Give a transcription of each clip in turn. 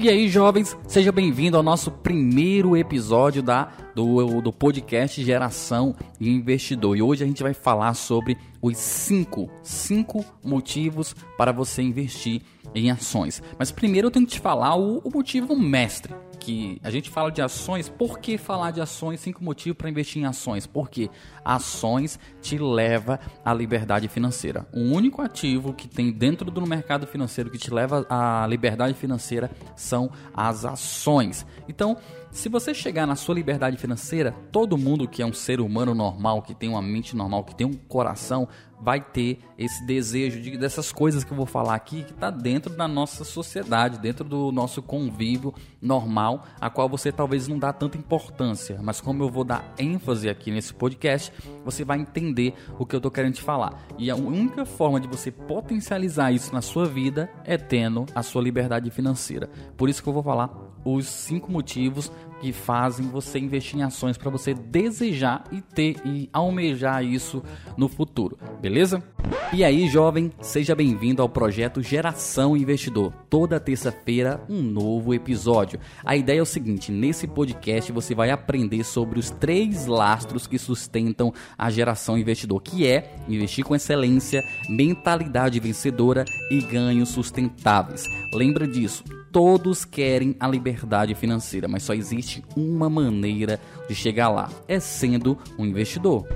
E aí, jovens, seja bem-vindo ao nosso primeiro episódio da, do, do podcast Geração Investidor. E hoje a gente vai falar sobre os cinco, cinco motivos para você investir em ações. Mas primeiro eu tenho que te falar o, o motivo mestre a gente fala de ações, por que falar de ações? Cinco motivos para investir em ações. Porque ações te leva à liberdade financeira. O único ativo que tem dentro do mercado financeiro que te leva à liberdade financeira são as ações. Então, se você chegar na sua liberdade financeira, todo mundo que é um ser humano normal, que tem uma mente normal, que tem um coração, vai ter esse desejo de, dessas coisas que eu vou falar aqui, que está dentro da nossa sociedade, dentro do nosso convívio normal, a qual você talvez não dá tanta importância. Mas como eu vou dar ênfase aqui nesse podcast, você vai entender o que eu estou querendo te falar. E a única forma de você potencializar isso na sua vida é tendo a sua liberdade financeira. Por isso que eu vou falar os cinco motivos que fazem você investir em ações para você desejar e ter e almejar isso no futuro, beleza? E aí, jovem, seja bem-vindo ao projeto Geração Investidor. Toda terça-feira, um novo episódio. A ideia é o seguinte: nesse podcast você vai aprender sobre os três lastros que sustentam a geração investidor, que é investir com excelência, mentalidade vencedora e ganhos sustentáveis. Lembra disso? Todos querem a liberdade financeira, mas só existe uma maneira de chegar lá: é sendo um investidor.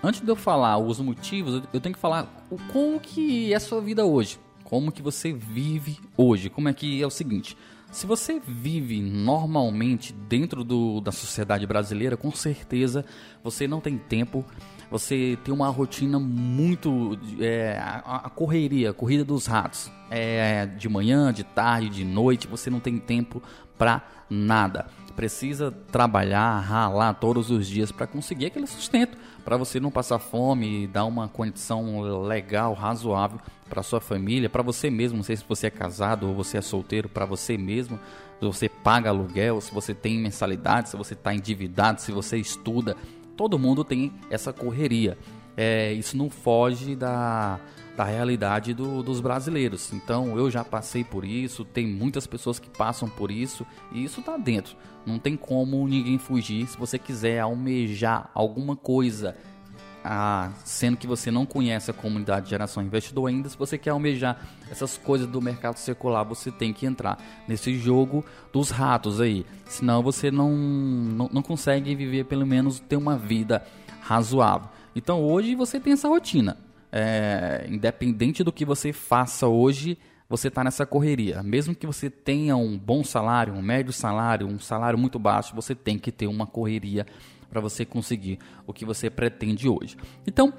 Antes de eu falar os motivos, eu tenho que falar como que é a sua vida hoje, como que você vive hoje, como é que é o seguinte. Se você vive normalmente dentro do, da sociedade brasileira, com certeza você não tem tempo, você tem uma rotina muito. É, a, a, correria, a corrida dos ratos. É, de manhã, de tarde, de noite, você não tem tempo para nada. Precisa trabalhar, ralar todos os dias para conseguir aquele sustento, para você não passar fome e dar uma condição legal, razoável para sua família, para você mesmo, não sei se você é casado ou você é solteiro, para você mesmo, se você paga aluguel, se você tem mensalidade, se você está endividado, se você estuda, todo mundo tem essa correria. É, isso não foge da, da realidade do, dos brasileiros. Então eu já passei por isso, tem muitas pessoas que passam por isso e isso está dentro. Não tem como ninguém fugir se você quiser almejar alguma coisa ah, sendo que você não conhece a comunidade de geração investidor ainda, se você quer almejar essas coisas do mercado secular, você tem que entrar nesse jogo dos ratos aí. Senão você não, não, não consegue viver, pelo menos, ter uma vida razoável. Então hoje você tem essa rotina. É, independente do que você faça hoje, você está nessa correria. Mesmo que você tenha um bom salário, um médio salário, um salário muito baixo, você tem que ter uma correria para você conseguir o que você pretende hoje. Então,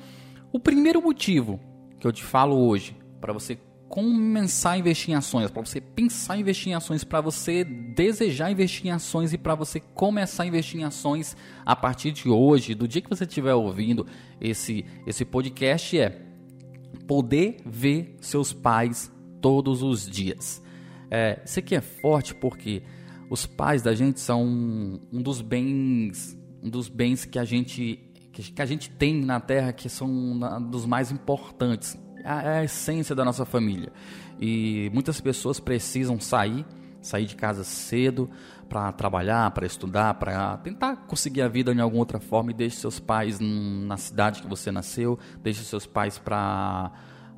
o primeiro motivo que eu te falo hoje para você começar a investir em ações, para você pensar em investir em ações, para você desejar investir em ações e para você começar a investir em ações a partir de hoje, do dia que você estiver ouvindo esse, esse podcast, é poder ver seus pais todos os dias. É, isso aqui é forte porque os pais da gente são um dos bens um dos bens que a gente que a gente tem na Terra que são dos mais importantes, é a essência da nossa família. E muitas pessoas precisam sair, sair de casa cedo para trabalhar, para estudar, para tentar conseguir a vida de alguma outra forma e deixe seus pais na cidade que você nasceu, deixe seus pais para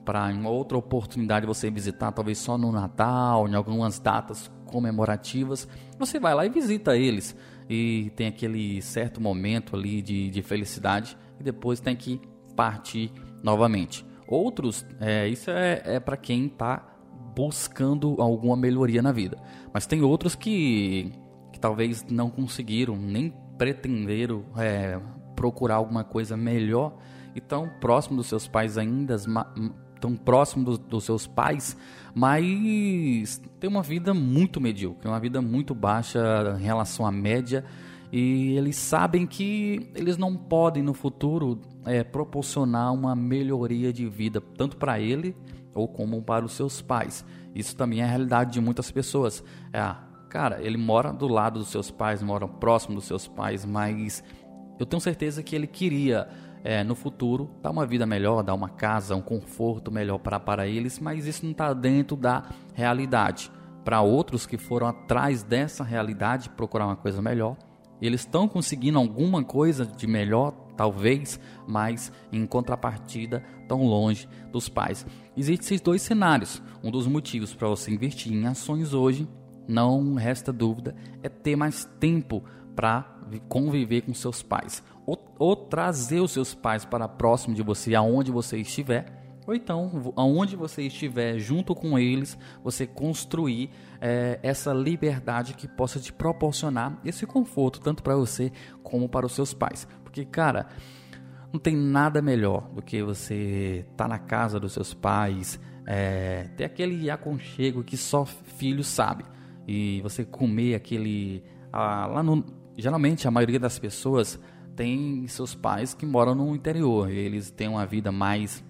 para em outra oportunidade você visitar, talvez só no Natal, em algumas datas comemorativas, você vai lá e visita eles e tem aquele certo momento ali de, de felicidade e depois tem que partir novamente. Outros, é, isso é, é para quem está buscando alguma melhoria na vida. Mas tem outros que, que talvez não conseguiram, nem pretenderam é, procurar alguma coisa melhor e estão próximo dos seus pais ainda, tão próximo do, dos seus pais, mas tem uma vida muito medíocre, uma vida muito baixa em relação à média. E eles sabem que eles não podem no futuro é, proporcionar uma melhoria de vida, tanto para ele ou como para os seus pais. Isso também é a realidade de muitas pessoas. É, cara, ele mora do lado dos seus pais, mora próximo dos seus pais, mas eu tenho certeza que ele queria é, no futuro dar uma vida melhor, dar uma casa, um conforto melhor para, para eles, mas isso não está dentro da realidade. Para outros que foram atrás dessa realidade procurar uma coisa melhor, eles estão conseguindo alguma coisa de melhor, talvez, mas em contrapartida tão longe dos pais. Existem esses dois cenários. Um dos motivos para você investir em ações hoje, não resta dúvida, é ter mais tempo para conviver com seus pais ou, ou trazer os seus pais para próximo de você, aonde você estiver ou então, aonde você estiver junto com eles, você construir é, essa liberdade que possa te proporcionar esse conforto, tanto para você como para os seus pais. Porque, cara, não tem nada melhor do que você estar tá na casa dos seus pais, é, ter aquele aconchego que só filho sabe. E você comer aquele. Ah, lá no, geralmente, a maioria das pessoas tem seus pais que moram no interior. Eles têm uma vida mais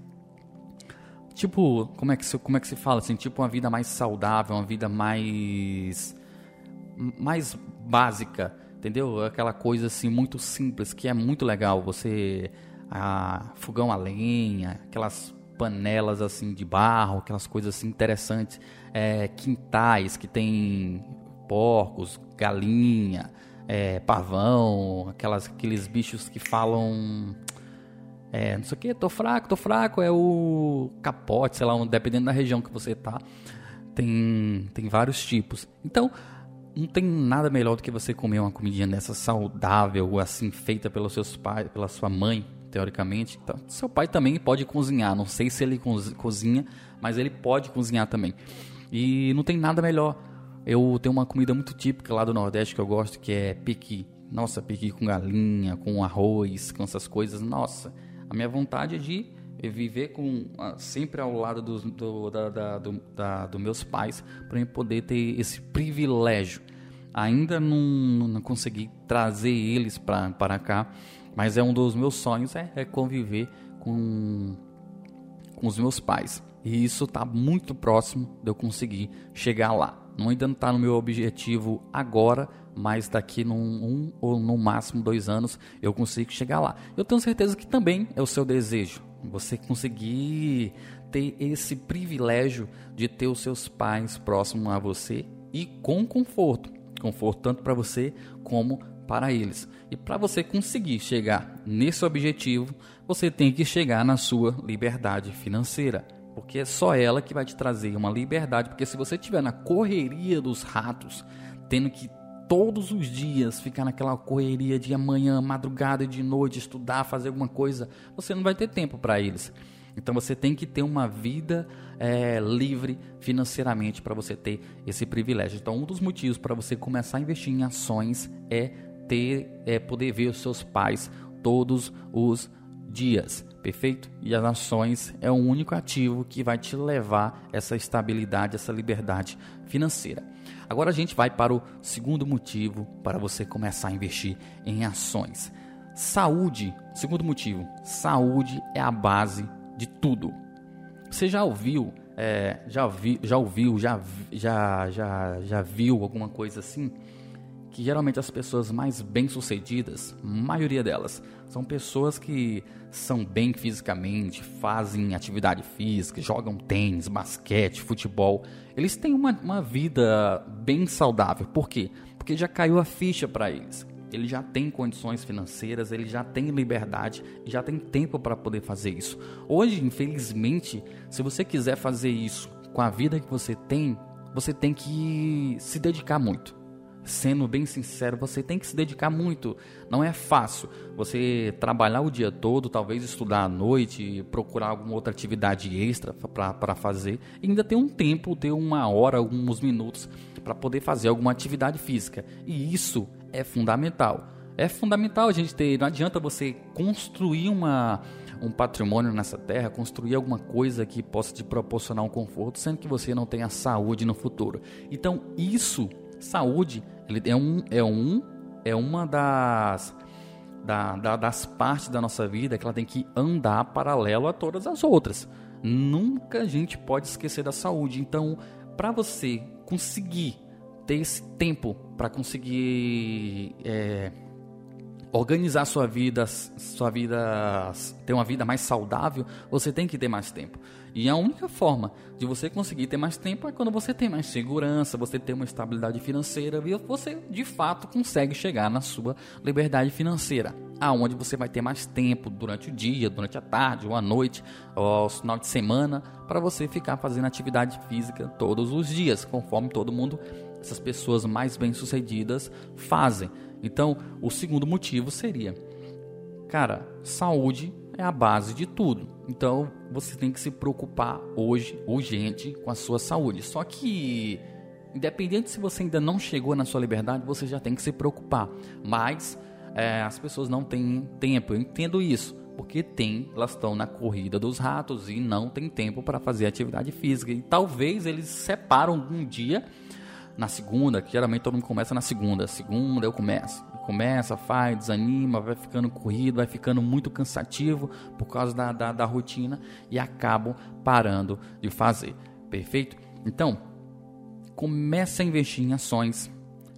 tipo, como é que se, como é que se fala assim, tipo uma vida mais saudável, uma vida mais mais básica, entendeu? Aquela coisa assim muito simples que é muito legal. Você a fogão a lenha, aquelas panelas assim de barro, aquelas coisas assim interessantes, é, quintais que tem porcos, galinha, é, pavão, aquelas aqueles bichos que falam é, não sei o que, tô fraco, tô fraco, é o capote, sei lá, dependendo da região que você tá. Tem, tem vários tipos. Então, não tem nada melhor do que você comer uma comidinha dessa saudável, assim, feita pelos seus pais, pela sua mãe, teoricamente. Então, seu pai também pode cozinhar, não sei se ele cozinha, mas ele pode cozinhar também. E não tem nada melhor. Eu tenho uma comida muito típica lá do Nordeste que eu gosto, que é piqui. Nossa, piqui com galinha, com arroz, com essas coisas. Nossa, a minha vontade é de viver com sempre ao lado do, do, da, da, do, da, do meus pais para poder ter esse privilégio. Ainda não, não consegui trazer eles para cá, mas é um dos meus sonhos é, é conviver com, com os meus pais. E isso está muito próximo de eu conseguir chegar lá. Não ainda não está no meu objetivo agora, mas daqui num um ou no máximo dois anos eu consigo chegar lá. Eu tenho certeza que também é o seu desejo, você conseguir ter esse privilégio de ter os seus pais próximos a você e com conforto, conforto tanto para você como para eles. E para você conseguir chegar nesse objetivo, você tem que chegar na sua liberdade financeira porque é só ela que vai te trazer uma liberdade. Porque se você estiver na correria dos ratos, tendo que todos os dias ficar naquela correria de amanhã, madrugada e de noite, estudar, fazer alguma coisa, você não vai ter tempo para eles. Então você tem que ter uma vida é, livre financeiramente para você ter esse privilégio. Então um dos motivos para você começar a investir em ações é ter, é poder ver os seus pais todos os dias, perfeito? E as ações é o único ativo que vai te levar essa estabilidade, essa liberdade financeira. Agora a gente vai para o segundo motivo para você começar a investir em ações. Saúde, segundo motivo, saúde é a base de tudo. Você já ouviu, é, já, vi, já ouviu, já, já, já, já viu alguma coisa assim? Que geralmente as pessoas mais bem-sucedidas, maioria delas, são pessoas que são bem fisicamente, fazem atividade física, jogam tênis, basquete, futebol. Eles têm uma, uma vida bem saudável. Por quê? Porque já caiu a ficha para eles. Ele já tem condições financeiras, ele já tem liberdade já tem tempo para poder fazer isso. Hoje, infelizmente, se você quiser fazer isso com a vida que você tem, você tem que se dedicar muito sendo bem sincero, você tem que se dedicar muito. Não é fácil você trabalhar o dia todo, talvez estudar à noite, procurar alguma outra atividade extra para fazer, e ainda ter um tempo, ter uma hora, alguns minutos para poder fazer alguma atividade física. E isso é fundamental. É fundamental a gente ter. Não adianta você construir uma, um patrimônio nessa terra, construir alguma coisa que possa te proporcionar um conforto, sendo que você não tenha saúde no futuro. Então, isso, saúde, é um é um é uma das da, da, das partes da nossa vida que ela tem que andar paralelo a todas as outras. Nunca a gente pode esquecer da saúde. Então, para você conseguir ter esse tempo para conseguir é, organizar sua vida, sua vida, ter uma vida mais saudável, você tem que ter mais tempo. E a única forma de você conseguir ter mais tempo é quando você tem mais segurança, você tem uma estabilidade financeira e você de fato consegue chegar na sua liberdade financeira, aonde você vai ter mais tempo durante o dia, durante a tarde ou a noite, ou final de semana, para você ficar fazendo atividade física todos os dias, conforme todo mundo, essas pessoas mais bem-sucedidas fazem. Então, o segundo motivo seria, cara, saúde é a base de tudo. Então, você tem que se preocupar hoje, urgente, com a sua saúde. Só que, independente se você ainda não chegou na sua liberdade, você já tem que se preocupar. Mas é, as pessoas não têm tempo. Eu entendo isso. Porque tem, elas estão na corrida dos ratos e não tem tempo para fazer atividade física. E talvez eles separam um dia na segunda, que geralmente todo mundo começa na segunda. Segunda eu começo. Começa, faz, desanima, vai ficando corrido, vai ficando muito cansativo por causa da, da, da rotina e acabam parando de fazer. Perfeito? Então, começa a investir em ações,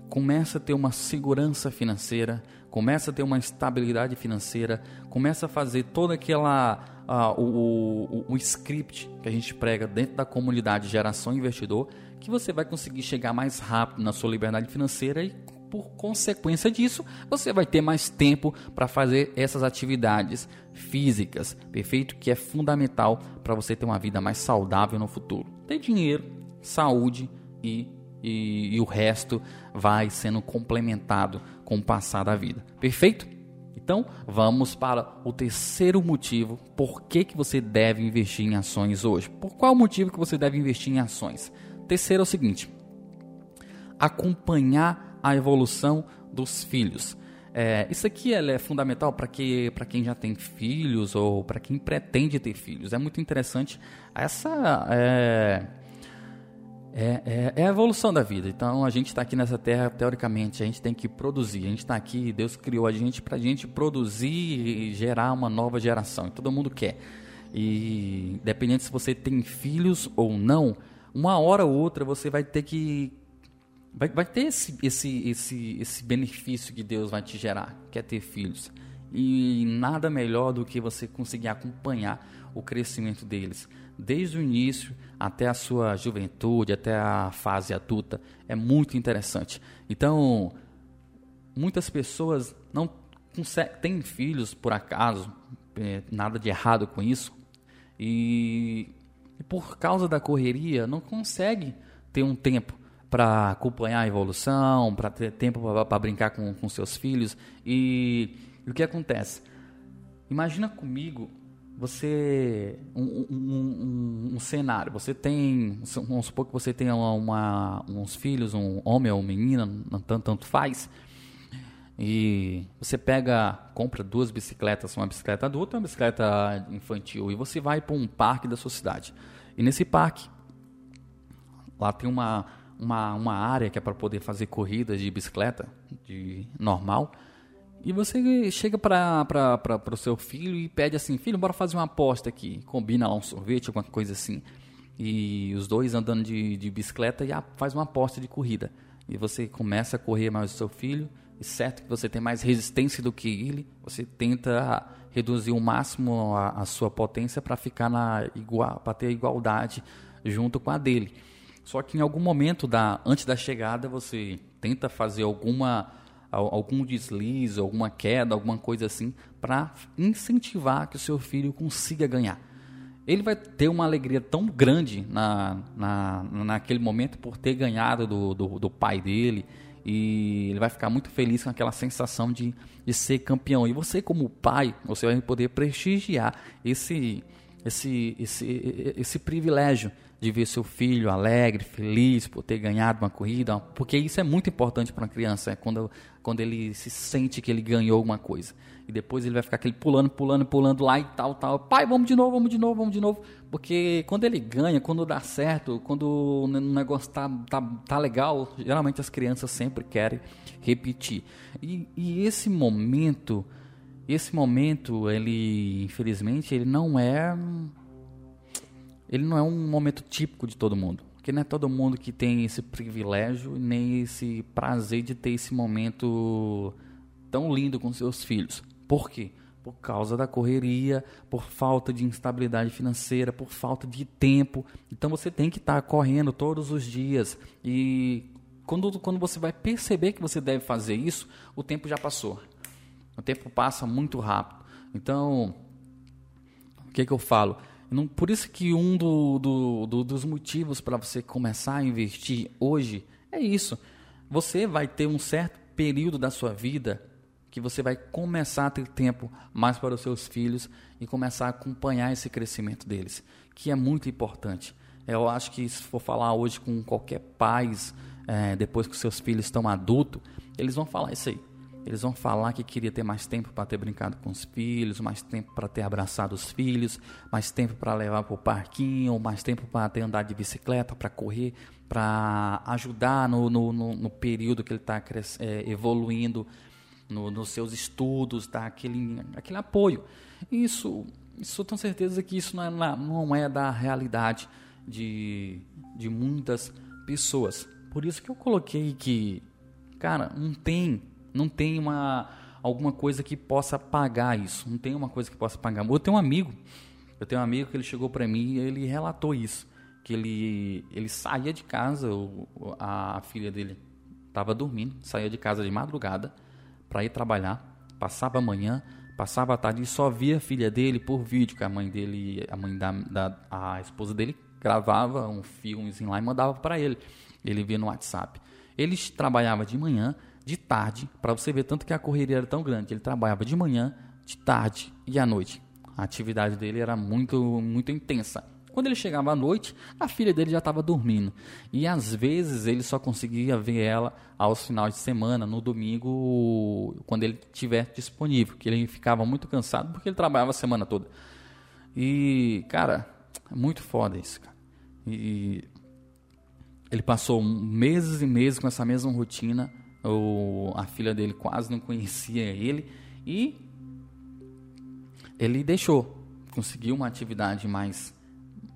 começa a ter uma segurança financeira, começa a ter uma estabilidade financeira, começa a fazer toda aquela uh, o, o, o script que a gente prega dentro da comunidade Geração Investidor, que você vai conseguir chegar mais rápido na sua liberdade financeira e por consequência disso, você vai ter mais tempo para fazer essas atividades físicas, perfeito? Que é fundamental para você ter uma vida mais saudável no futuro. Ter dinheiro, saúde e, e, e o resto vai sendo complementado com o passar da vida, perfeito? Então, vamos para o terceiro motivo por que, que você deve investir em ações hoje. Por qual motivo que você deve investir em ações? Terceiro é o seguinte: acompanhar a evolução dos filhos. É, isso aqui é fundamental para que, quem já tem filhos ou para quem pretende ter filhos. É muito interessante essa é, é, é, é, a evolução da vida. Então a gente está aqui nessa terra, teoricamente, a gente tem que produzir. A gente está aqui, Deus criou a gente para a gente produzir e gerar uma nova geração. E todo mundo quer. E dependendo se você tem filhos ou não, uma hora ou outra você vai ter que. Vai, vai ter esse, esse, esse, esse benefício que Deus vai te gerar, que é ter filhos. E nada melhor do que você conseguir acompanhar o crescimento deles desde o início até a sua juventude, até a fase adulta. É muito interessante. Então, muitas pessoas não têm filhos por acaso, é, nada de errado com isso, e, e por causa da correria não consegue ter um tempo para acompanhar a evolução, para ter tempo para brincar com, com seus filhos. E, e o que acontece? Imagina comigo você um, um, um, um, cenário você tem vamos supor que você tenha uma, uma, uns filhos um homem ou menina tanto, tanto faz e você pega compra duas bicicletas uma bicicleta adulta e uma bicicleta infantil e você vai para um parque da sua cidade e nesse parque lá tem uma uma, uma área que é para poder fazer corridas de bicicleta de normal e você chega para o seu filho e pede assim: Filho, bora fazer uma aposta aqui. Combina um sorvete, alguma coisa assim. E os dois andando de, de bicicleta e faz uma aposta de corrida. E você começa a correr mais o seu filho. E certo que você tem mais resistência do que ele, você tenta reduzir o máximo a, a sua potência para ficar na igual, para ter igualdade junto com a dele. Só que em algum momento da antes da chegada você tenta fazer alguma algum deslize, alguma queda, alguma coisa assim, para incentivar que o seu filho consiga ganhar. Ele vai ter uma alegria tão grande na, na, naquele momento por ter ganhado do, do, do pai dele e ele vai ficar muito feliz com aquela sensação de, de ser campeão. E você, como pai, você vai poder prestigiar esse, esse, esse, esse privilégio de ver seu filho alegre, feliz por ter ganhado uma corrida, porque isso é muito importante para uma criança, é quando, quando ele se sente que ele ganhou alguma coisa. E depois ele vai ficar aquele pulando, pulando, pulando lá e tal, tal. Pai, vamos de novo, vamos de novo, vamos de novo. Porque quando ele ganha, quando dá certo, quando o negócio tá, tá, tá legal, geralmente as crianças sempre querem repetir. E, e esse momento esse momento, ele, infelizmente, ele não é ele não é um momento típico de todo mundo. Porque não é todo mundo que tem esse privilégio nem esse prazer de ter esse momento tão lindo com seus filhos. Por quê? Por causa da correria, por falta de instabilidade financeira, por falta de tempo. Então você tem que estar tá correndo todos os dias. E quando, quando você vai perceber que você deve fazer isso, o tempo já passou. O tempo passa muito rápido. Então, o que, que eu falo? Não, por isso que um do, do, do, dos motivos para você começar a investir hoje é isso. Você vai ter um certo período da sua vida que você vai começar a ter tempo mais para os seus filhos e começar a acompanhar esse crescimento deles, que é muito importante. Eu acho que se for falar hoje com qualquer pai, é, depois que os seus filhos estão adultos, eles vão falar isso aí. Eles vão falar que queria ter mais tempo para ter brincado com os filhos, mais tempo para ter abraçado os filhos, mais tempo para levar para o parquinho, mais tempo para ter andado de bicicleta, para correr, para ajudar no, no, no, período que ele está é, evoluindo no, nos seus estudos, dar aquele, aquele apoio. Isso, isso tenho certeza que isso não é, não é da realidade de, de muitas pessoas. Por isso que eu coloquei que, cara, não tem não tem uma alguma coisa que possa pagar isso. Não tem uma coisa que possa pagar. Eu tenho um amigo, eu tenho um amigo que ele chegou para mim e ele relatou isso, que ele ele saía de casa, a filha dele estava dormindo, saía de casa de madrugada para ir trabalhar, passava a manhã, passava a tarde e só via a filha dele por vídeo, que a mãe dele, a mãe da, da a esposa dele gravava um filmezinho lá e mandava para ele. Ele via no WhatsApp. Ele trabalhava de manhã, de tarde, para você ver tanto que a correria era tão grande. Ele trabalhava de manhã, de tarde e à noite. A atividade dele era muito, muito intensa. Quando ele chegava à noite, a filha dele já estava dormindo. E às vezes ele só conseguia ver ela aos finais de semana, no domingo, quando ele estiver disponível. Que ele ficava muito cansado porque ele trabalhava a semana toda. E, cara, é muito foda isso, cara. E ele passou meses e meses com essa mesma rotina o, a filha dele quase não conhecia ele e ele deixou, conseguiu uma atividade mais,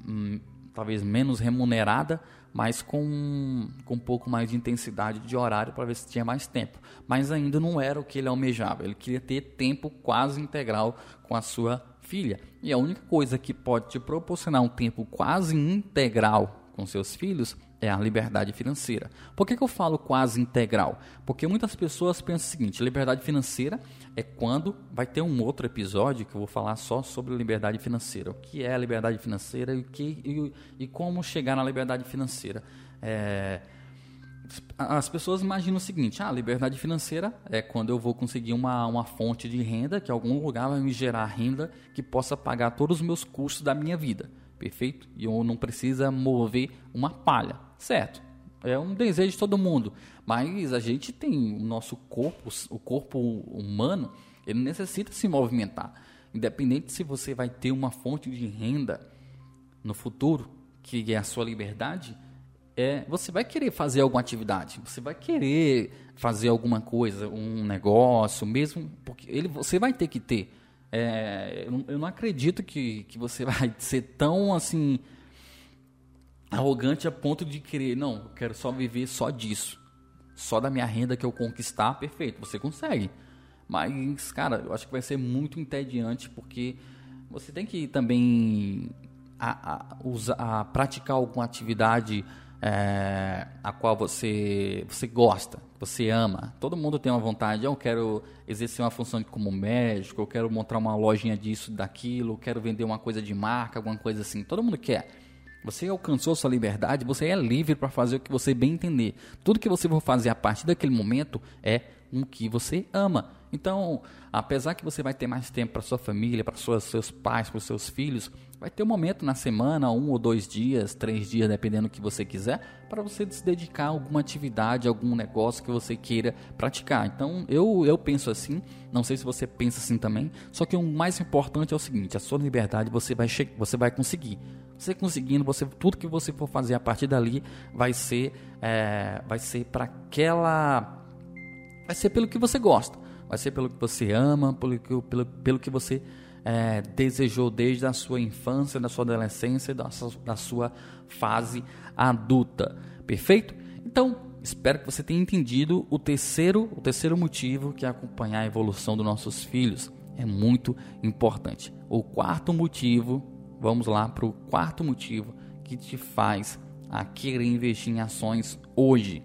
hum, talvez menos remunerada, mas com, com um pouco mais de intensidade de horário para ver se tinha mais tempo. Mas ainda não era o que ele almejava, ele queria ter tempo quase integral com a sua filha. E a única coisa que pode te proporcionar um tempo quase integral com seus filhos é a liberdade financeira. Por que, que eu falo quase integral? Porque muitas pessoas pensam o seguinte: liberdade financeira é quando vai ter um outro episódio que eu vou falar só sobre liberdade financeira. O que é a liberdade financeira e, o que, e, e como chegar na liberdade financeira. É, as pessoas imaginam o seguinte: ah, liberdade financeira é quando eu vou conseguir uma, uma fonte de renda, que algum lugar vai me gerar renda que possa pagar todos os meus custos da minha vida perfeito? E eu não precisa mover uma palha, certo? É um desejo de todo mundo, mas a gente tem o nosso corpo, o corpo humano, ele necessita se movimentar. Independente se você vai ter uma fonte de renda no futuro, que é a sua liberdade, é, você vai querer fazer alguma atividade, você vai querer fazer alguma coisa, um negócio, mesmo porque ele, você vai ter que ter é, eu, não, acredito que, que você vai ser tão assim arrogante a ponto de querer, não, eu quero só viver só disso. Só da minha renda que eu conquistar, perfeito, você consegue. Mas, cara, eu acho que vai ser muito entediante porque você tem que também a, a, usar, a praticar alguma atividade é, a qual você, você gosta, você ama. Todo mundo tem uma vontade, eu quero exercer uma função como médico, eu quero montar uma lojinha disso, daquilo, eu quero vender uma coisa de marca, alguma coisa assim. Todo mundo quer. Você alcançou sua liberdade, você é livre para fazer o que você bem entender. Tudo que você for fazer a partir daquele momento é o que você ama. Então, apesar que você vai ter mais tempo para sua família, para seus pais, para seus filhos, vai ter um momento na semana, um ou dois dias, três dias, dependendo do que você quiser, para você se dedicar a alguma atividade, algum negócio que você queira praticar. Então, eu, eu penso assim, não sei se você pensa assim também, só que o mais importante é o seguinte: a sua liberdade você vai, você vai conseguir. Você conseguindo, você tudo que você for fazer a partir dali vai ser, é, vai ser para aquela, vai ser pelo que você gosta, vai ser pelo que você ama, pelo que, pelo, pelo que você é, desejou desde a sua infância, da sua adolescência, da sua, da sua fase adulta. Perfeito? Então, espero que você tenha entendido o terceiro, o terceiro motivo que é acompanhar a evolução dos nossos filhos. É muito importante. O quarto motivo, vamos lá para o quarto motivo que te faz a querer investir em ações hoje.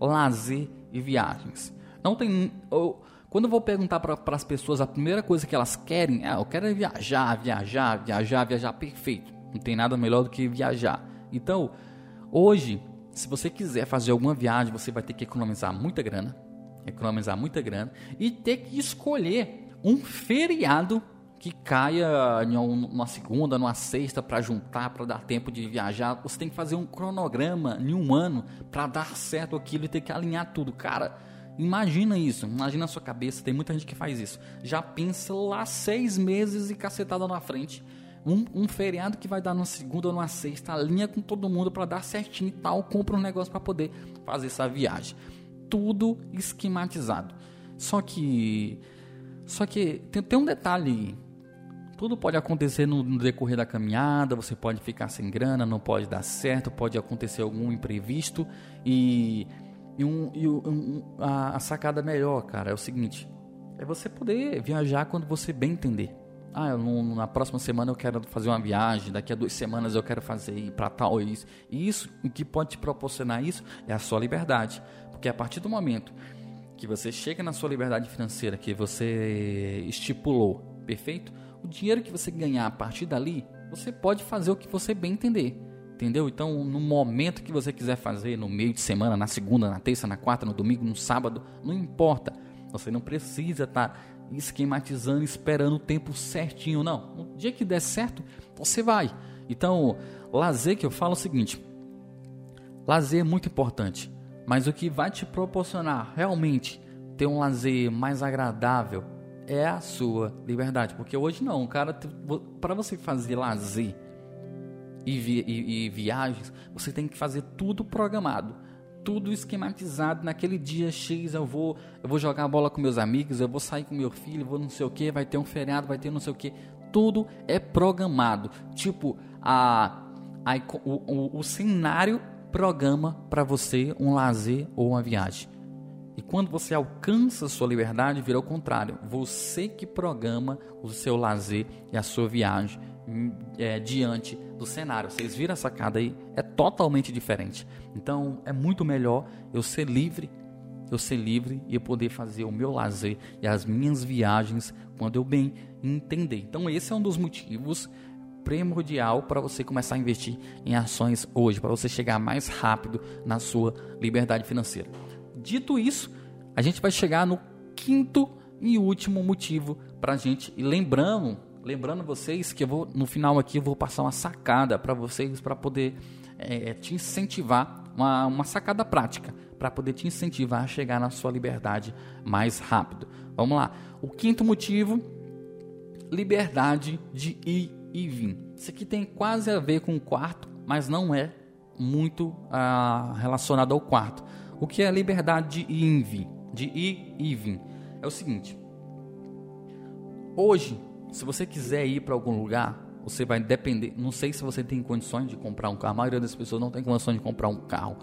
Lazer e viagens. Não tem. Eu, quando eu vou perguntar para as pessoas a primeira coisa que elas querem, é, eu quero é viajar, viajar, viajar, viajar, perfeito. Não tem nada melhor do que viajar. Então, hoje, se você quiser fazer alguma viagem, você vai ter que economizar muita grana, economizar muita grana e ter que escolher um feriado que caia em uma segunda, numa sexta para juntar, para dar tempo de viajar. Você tem que fazer um cronograma em um ano para dar certo aquilo e ter que alinhar tudo. Cara, imagina isso, imagina a sua cabeça. Tem muita gente que faz isso. Já pensa lá seis meses e cacetada na frente. Um, um feriado que vai dar numa segunda ou numa sexta, alinha com todo mundo para dar certinho e tal, compra um negócio para poder fazer essa viagem. Tudo esquematizado. Só que. Só que tem, tem um detalhe tudo pode acontecer no, decorrer da caminhada, você pode ficar sem grana, não pode dar certo, pode acontecer algum imprevisto e, e, um, e um, a, a, sacada melhor, cara, é o seguinte: é você poder viajar quando você bem entender. Ah, na próxima semana eu quero fazer uma viagem, daqui a duas semanas eu quero fazer ir para tal ou isso. E isso, o que pode te proporcionar isso é a sua liberdade, porque a partir do momento que você chega na sua liberdade financeira que você estipulou, perfeito? O dinheiro que você ganhar a partir dali, você pode fazer o que você bem entender. Entendeu? Então, no momento que você quiser fazer, no meio de semana, na segunda, na terça, na quarta, no domingo, no sábado, não importa. Você não precisa estar tá esquematizando, esperando o tempo certinho, não. No dia que der certo, você vai. Então, lazer que eu falo é o seguinte: lazer é muito importante, mas o que vai te proporcionar realmente ter um lazer mais agradável, é a sua liberdade. Porque hoje não, cara, para você fazer lazer e, vi, e, e, viagens, você tem que fazer tudo programado, tudo esquematizado. Naquele dia X eu vou, eu vou jogar bola com meus amigos, eu vou sair com meu filho, vou não sei o que, vai ter um feriado, vai ter não sei o que. Tudo é programado. Tipo, a, a o, o, o cenário programa para você um lazer ou uma viagem. E quando você alcança a sua liberdade, vira o contrário. Você que programa o seu lazer e a sua viagem hum, é, diante do cenário. Vocês viram a sacada aí? É totalmente diferente. Então é muito melhor eu ser livre, eu ser livre e eu poder fazer o meu lazer e as minhas viagens quando eu bem entender. Então esse é um dos motivos primordial para você começar a investir em ações hoje, para você chegar mais rápido na sua liberdade financeira. Dito isso, a gente vai chegar no quinto e último motivo para a gente. E lembrando, lembrando vocês que eu vou no final aqui eu vou passar uma sacada para vocês para poder é, te incentivar, uma, uma sacada prática para poder te incentivar a chegar na sua liberdade mais rápido. Vamos lá. O quinto motivo, liberdade de ir e vir. Isso aqui tem quase a ver com o quarto, mas não é muito ah, relacionado ao quarto. O que é a liberdade de ir? De ir e vir. É o seguinte. Hoje, se você quiser ir para algum lugar, você vai depender. Não sei se você tem condições de comprar um carro. A maioria das pessoas não tem condições de comprar um carro.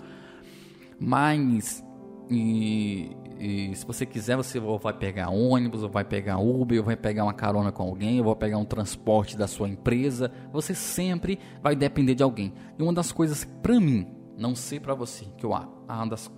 Mas e, e, se você quiser, você vai pegar ônibus, ou vai pegar Uber, ou vai pegar uma carona com alguém, ou vai pegar um transporte da sua empresa. Você sempre vai depender de alguém. E uma das coisas, para mim, não sei para você, que eu uma das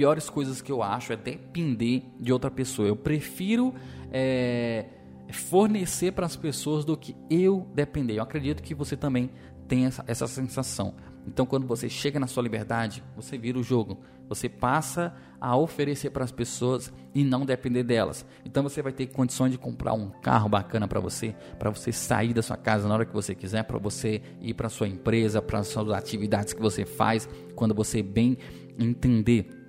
piores coisas que eu acho é depender de outra pessoa. Eu prefiro é, fornecer para as pessoas do que eu depender. Eu acredito que você também tem essa, essa sensação. Então, quando você chega na sua liberdade, você vira o jogo. Você passa a oferecer para as pessoas e não depender delas. Então, você vai ter condições de comprar um carro bacana para você, para você sair da sua casa na hora que você quiser, para você ir para sua empresa, para as suas atividades que você faz, quando você bem entender.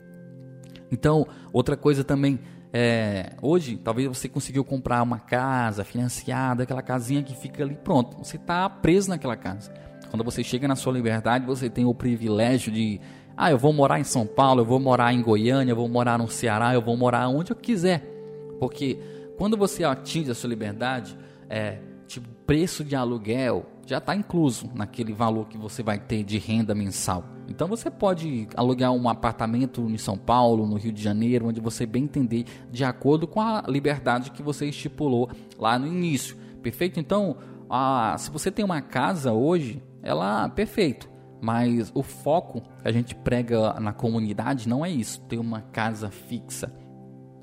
Então, outra coisa também, é, hoje talvez você conseguiu comprar uma casa financiada, aquela casinha que fica ali pronto. Você está preso naquela casa. Quando você chega na sua liberdade, você tem o privilégio de, ah, eu vou morar em São Paulo, eu vou morar em Goiânia, eu vou morar no Ceará, eu vou morar onde eu quiser. Porque quando você atinge a sua liberdade, é, tipo preço de aluguel já está incluso naquele valor que você vai ter de renda mensal. Então você pode alugar um apartamento em São Paulo, no Rio de Janeiro, onde você bem entender de acordo com a liberdade que você estipulou lá no início. Perfeito? Então, ah, se você tem uma casa hoje, ela perfeito. Mas o foco que a gente prega na comunidade não é isso, ter uma casa fixa.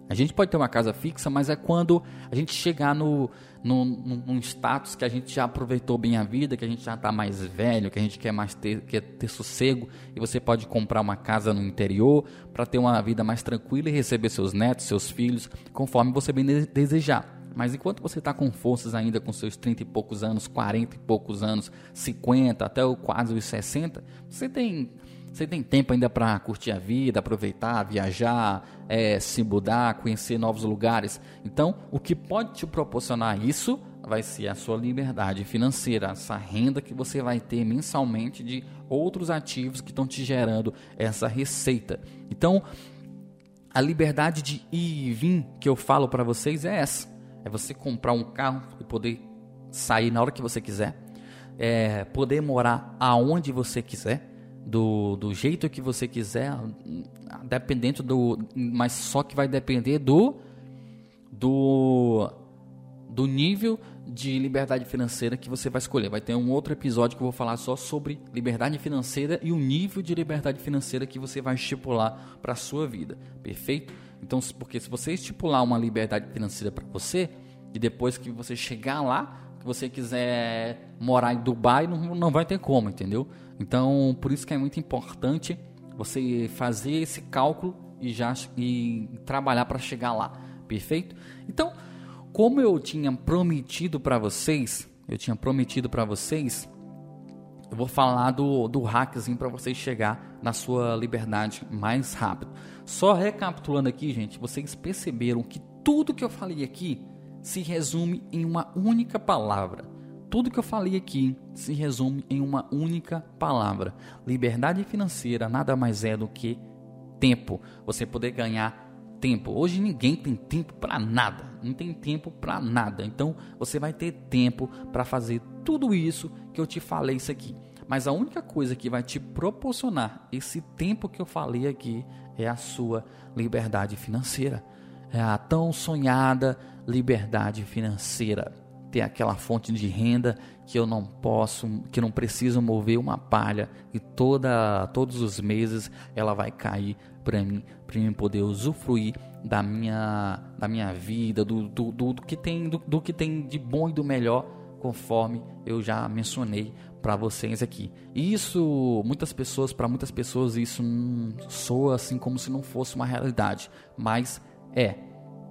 A gente pode ter uma casa fixa, mas é quando a gente chegar no, no, num status que a gente já aproveitou bem a vida, que a gente já está mais velho, que a gente quer mais ter, quer ter sossego, e você pode comprar uma casa no interior para ter uma vida mais tranquila e receber seus netos, seus filhos, conforme você bem desejar. Mas enquanto você está com forças ainda com seus 30 e poucos anos, 40 e poucos anos, 50, até quase os 60, você tem você tem tempo ainda para curtir a vida, aproveitar, viajar, é, se mudar, conhecer novos lugares. Então, o que pode te proporcionar isso vai ser a sua liberdade financeira, essa renda que você vai ter mensalmente de outros ativos que estão te gerando essa receita. Então, a liberdade de ir e vir que eu falo para vocês é essa: é você comprar um carro e poder sair na hora que você quiser, é poder morar aonde você quiser do, do jeito que você quiser, dependendo do. Mas só que vai depender do. do do nível de liberdade financeira que você vai escolher. Vai ter um outro episódio que eu vou falar só sobre liberdade financeira e o nível de liberdade financeira que você vai estipular para a sua vida. Perfeito? Então, porque se você estipular uma liberdade financeira para você e depois que você chegar lá, que você quiser morar em Dubai, não, não vai ter como, entendeu? Então, por isso que é muito importante você fazer esse cálculo e já e trabalhar para chegar lá, perfeito? Então, como eu tinha prometido para vocês, eu tinha prometido para vocês, eu vou falar do, do hackzinho para vocês chegar na sua liberdade mais rápido. Só recapitulando aqui, gente, vocês perceberam que tudo que eu falei aqui se resume em uma única palavra tudo que eu falei aqui se resume em uma única palavra: liberdade financeira nada mais é do que tempo. Você poder ganhar tempo. Hoje ninguém tem tempo para nada, não tem tempo para nada. Então você vai ter tempo para fazer tudo isso que eu te falei isso aqui. Mas a única coisa que vai te proporcionar esse tempo que eu falei aqui é a sua liberdade financeira. É a tão sonhada liberdade financeira ter aquela fonte de renda que eu não posso, que não preciso mover uma palha e toda, todos os meses ela vai cair para mim, para mim poder usufruir da minha, da minha vida, do, do, do, do que tem, do, do que tem de bom e do melhor, conforme eu já mencionei para vocês aqui. Isso, muitas pessoas, para muitas pessoas isso soa assim como se não fosse uma realidade, mas é,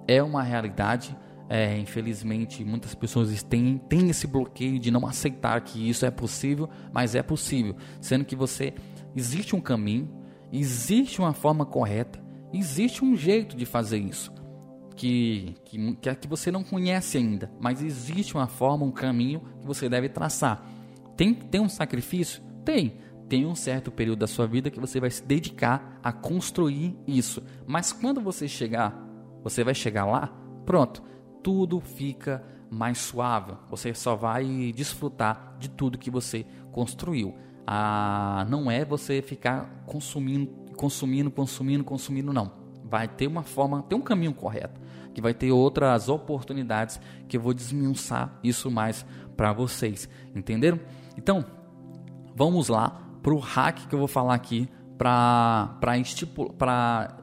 é uma realidade é, infelizmente, muitas pessoas têm, têm esse bloqueio de não aceitar que isso é possível, mas é possível. Sendo que você existe um caminho, existe uma forma correta, existe um jeito de fazer isso. Que, que, que, que você não conhece ainda, mas existe uma forma, um caminho que você deve traçar. Tem, tem um sacrifício? Tem. Tem um certo período da sua vida que você vai se dedicar a construir isso. Mas quando você chegar, você vai chegar lá, pronto tudo fica mais suave. Você só vai desfrutar de tudo que você construiu. Ah, não é você ficar consumindo, consumindo, consumindo, consumindo, não. Vai ter uma forma, tem um caminho correto, que vai ter outras oportunidades que eu vou desmiuçar isso mais para vocês, entenderam? Então, vamos lá para o hack que eu vou falar aqui para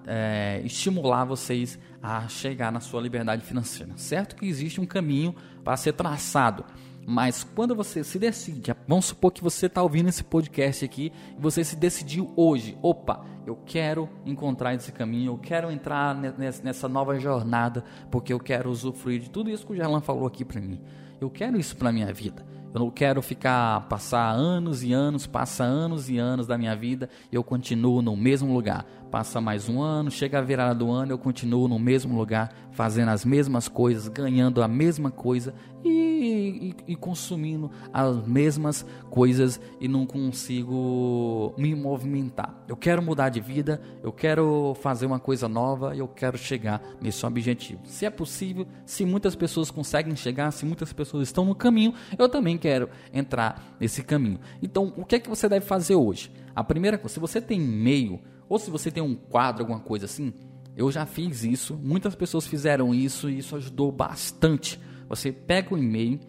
é, estimular vocês a chegar na sua liberdade financeira. Certo que existe um caminho para ser traçado, mas quando você se decide, vamos supor que você está ouvindo esse podcast aqui e você se decidiu hoje, opa, eu quero encontrar esse caminho, eu quero entrar nessa nova jornada, porque eu quero usufruir de tudo isso que o Gerlan falou aqui para mim. Eu quero isso para minha vida. Eu não quero ficar passar anos e anos, passa anos e anos da minha vida e eu continuo no mesmo lugar. Passa mais um ano, chega a virada do ano, eu continuo no mesmo lugar, fazendo as mesmas coisas, ganhando a mesma coisa e, e, e consumindo as mesmas coisas e não consigo me movimentar. Eu quero mudar de vida, eu quero fazer uma coisa nova e eu quero chegar nesse objetivo. Se é possível, se muitas pessoas conseguem chegar, se muitas pessoas estão no caminho, eu também quero entrar nesse caminho. Então, o que é que você deve fazer hoje? A primeira coisa, se você tem e-mail ou se você tem um quadro, alguma coisa assim, eu já fiz isso, muitas pessoas fizeram isso e isso ajudou bastante. Você pega o e-mail,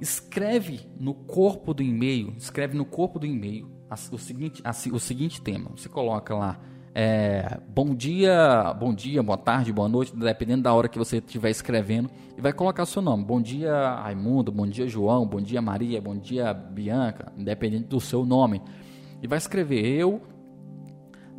escreve no corpo do e-mail, escreve no corpo do e-mail o seguinte, o seguinte tema. Você coloca lá é, bom dia, bom dia, boa tarde, boa noite, dependendo da hora que você estiver escrevendo, e vai colocar seu nome. Bom dia, Raimundo, bom dia, João, bom dia, Maria, bom dia, Bianca, independente do seu nome. E vai escrever eu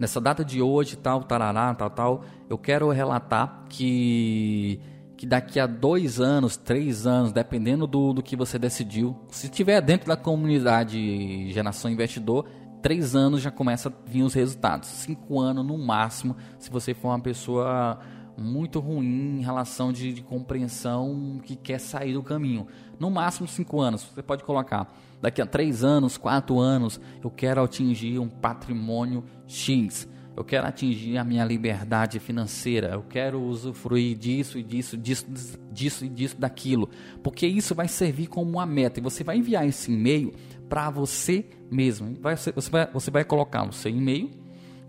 nessa data de hoje, tal, tarará, tal, tal, eu quero relatar que, que daqui a dois anos, três anos, dependendo do, do que você decidiu, se estiver dentro da comunidade Geração Investidor, três anos já começa a vir os resultados. Cinco anos no máximo, se você for uma pessoa muito ruim em relação de, de compreensão que quer sair do caminho. No máximo cinco anos, você pode colocar daqui a três anos, quatro anos, eu quero atingir um patrimônio X. Eu quero atingir a minha liberdade financeira. Eu quero usufruir disso e disso, disso, disso e disso, daquilo. Porque isso vai servir como uma meta. E você vai enviar esse e-mail para você mesmo. Você vai, você vai colocar no seu e-mail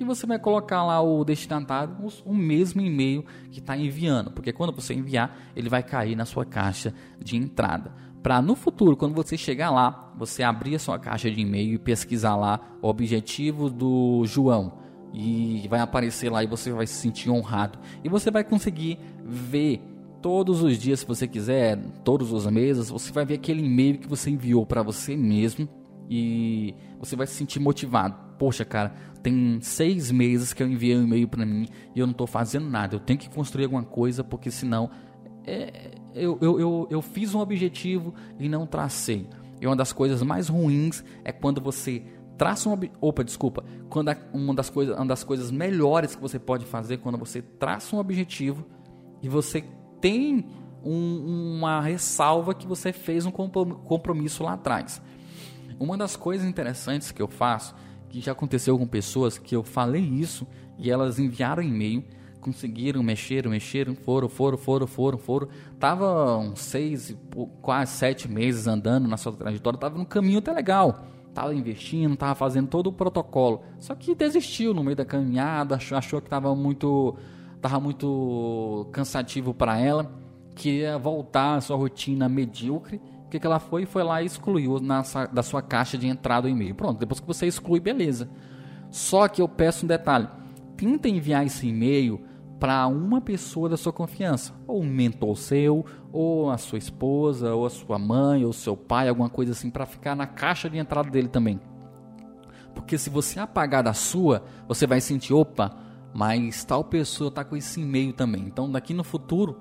e você vai colocar lá o destinatário o mesmo e-mail que está enviando. Porque quando você enviar, ele vai cair na sua caixa de entrada para no futuro, quando você chegar lá, você abrir a sua caixa de e-mail e pesquisar lá o objetivo do João. E vai aparecer lá e você vai se sentir honrado. E você vai conseguir ver todos os dias, se você quiser, todos os meses, você vai ver aquele e-mail que você enviou para você mesmo e você vai se sentir motivado. Poxa, cara, tem seis meses que eu enviei um e-mail para mim e eu não estou fazendo nada. Eu tenho que construir alguma coisa porque senão é, eu, eu, eu, eu fiz um objetivo e não tracei. E uma das coisas mais ruins é quando você traça um opa desculpa quando uma das coisas uma das coisas melhores que você pode fazer quando você traça um objetivo e você tem um, uma ressalva que você fez um compromisso lá atrás uma das coisas interessantes que eu faço que já aconteceu com pessoas que eu falei isso e elas enviaram e-mail conseguiram, mexeram, mexeram, foram, foram, foram, foram, foram. Tava uns seis, quase sete meses andando na sua trajetória, tava no caminho até legal. Tava investindo, tava fazendo todo o protocolo. Só que desistiu no meio da caminhada, achou, achou que tava muito, tava muito cansativo para ela, queria voltar à sua rotina medíocre. Que, que ela foi? Foi lá e excluiu na, da sua caixa de entrada o e-mail. Pronto, depois que você exclui, beleza. Só que eu peço um detalhe: tenta enviar esse e-mail para uma pessoa da sua confiança, ou um mentor seu, ou a sua esposa, ou a sua mãe, ou seu pai, alguma coisa assim, para ficar na caixa de entrada dele também. Porque se você apagar da sua, você vai sentir, opa, mas tal pessoa está com esse e-mail também. Então, daqui no futuro,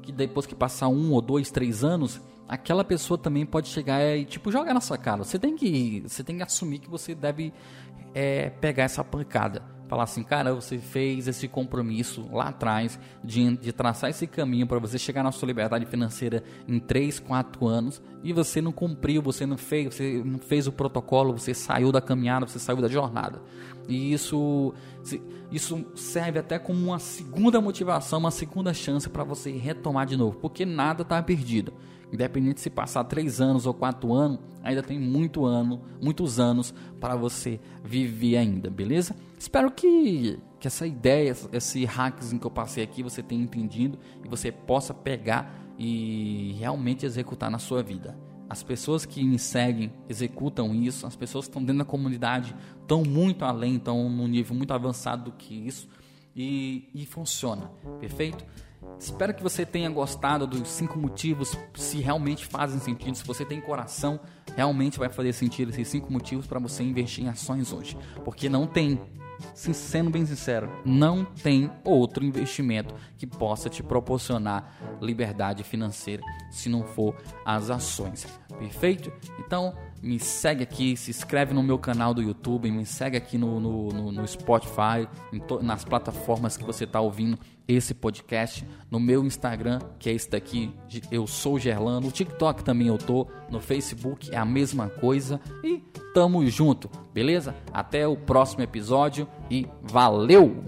que depois que passar um ou dois, três anos, aquela pessoa também pode chegar e tipo jogar na sua cara. Você tem que, você tem que assumir que você deve é, pegar essa pancada falar assim, cara, você fez esse compromisso lá atrás de, de traçar esse caminho para você chegar na sua liberdade financeira em 3, 4 anos e você não cumpriu, você não fez, você não fez o protocolo, você saiu da caminhada, você saiu da jornada. E isso, isso serve até como uma segunda motivação, uma segunda chance para você retomar de novo, porque nada está perdido. Independente se passar três anos ou quatro anos, ainda tem muito ano, muitos anos para você viver ainda, beleza? Espero que, que essa ideia, esse hackzinho que eu passei aqui, você tenha entendido e você possa pegar e realmente executar na sua vida. As pessoas que me seguem executam isso, as pessoas que estão dentro da comunidade estão muito além, estão num nível muito avançado do que isso e, e funciona, perfeito? Espero que você tenha gostado dos cinco motivos, se realmente fazem sentido, se você tem coração, realmente vai fazer sentido esses cinco motivos para você investir em ações hoje. Porque não tem, sendo bem sincero, não tem outro investimento que possa te proporcionar liberdade financeira se não for as ações. Perfeito? Então, me segue aqui, se inscreve no meu canal do YouTube, me segue aqui no, no, no, no Spotify, nas plataformas que você está ouvindo esse podcast, no meu Instagram, que é esse daqui, eu sou Gerlano, no TikTok também eu tô, no Facebook é a mesma coisa e tamo junto, beleza? Até o próximo episódio e valeu!